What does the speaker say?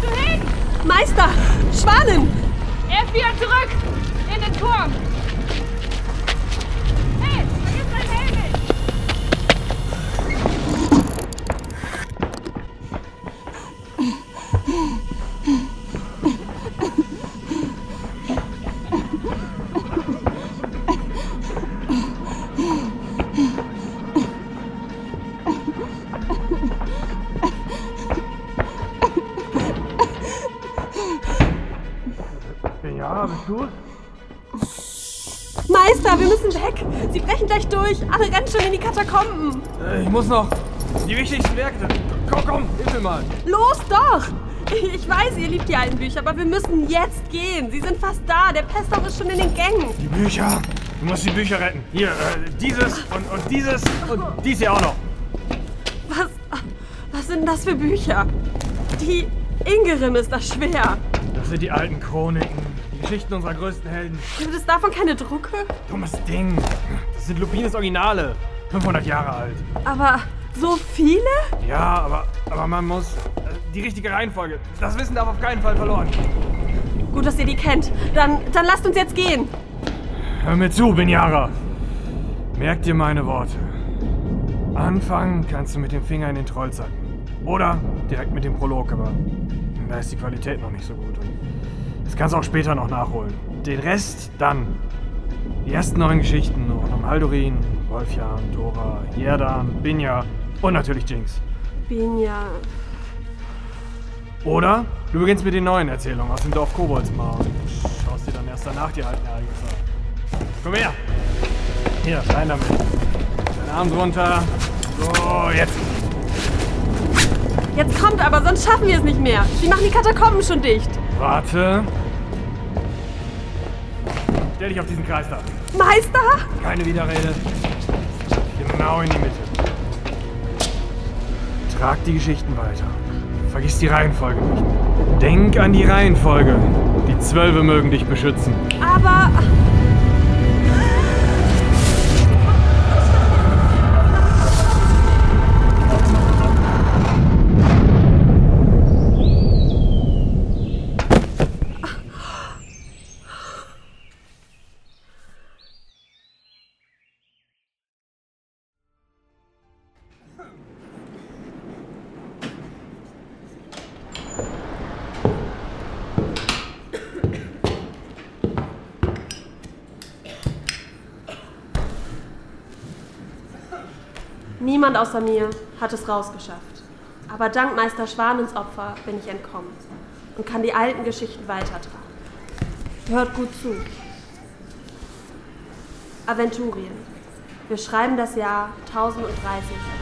Du hin? Meister! Schwanen! Er wieder zurück! In den Turm! Ja, bist du? Meister, wir müssen weg! Sie brechen gleich durch! Alle rennen schon in die Katakomben! Äh, ich muss noch die wichtigsten Werke. Komm, komm, hilf mir mal. Los doch! Ich weiß, ihr liebt die alten Bücher, aber wir müssen jetzt gehen. Sie sind fast da. Der Pestauch ist schon in den Gängen. Die Bücher. Du musst die Bücher retten. Hier, äh, dieses und, und dieses und dies hier auch noch. Was, was sind denn das für Bücher? Die Ingerim ist das schwer. Das sind die alten Chroniken, die Geschichten unserer größten Helden. Gibt es davon keine Drucke? Dummes Ding. Das sind Lupines Originale. 500 Jahre alt. Aber so viele? Ja, aber, aber man muss äh, die richtige Reihenfolge. Das Wissen darf auf keinen Fall verloren. Gut, dass ihr die kennt. Dann, dann lasst uns jetzt gehen. Hör mir zu, Binyara. Merk dir meine Worte. Anfangen kannst du mit dem Finger in den Trollsack. Oder direkt mit dem Prolog, aber da ist die Qualität noch nicht so gut. Und das kannst du auch später noch nachholen. Den Rest dann. Die ersten neun Geschichten rund um Haldorin, Wolfjan, Dora, Jerdan, Binja und natürlich Jinx. Bin ja. Oder du beginnst mit den neuen Erzählungen aus dem Dorf Koboldsmar und schaust dir dann erst danach die alten Ereignisse an. Komm her! Hier, rein damit. Deinen Arm drunter. So, jetzt. Jetzt kommt aber, sonst schaffen wir es nicht mehr. Sie machen die Katakomben schon dicht. Warte. Stell dich auf diesen Kreis da. Meister? Keine Widerrede. Genau in die Mitte. Trag die Geschichten weiter. Vergiss die Reihenfolge nicht. Denk an die Reihenfolge. Die Zwölfe mögen dich beschützen. Aber. Niemand außer mir hat es rausgeschafft. Aber dank Meister Schwanens Opfer bin ich entkommen und kann die alten Geschichten weitertragen. Hört gut zu. Aventurien. Wir schreiben das Jahr 1030 nach Bospard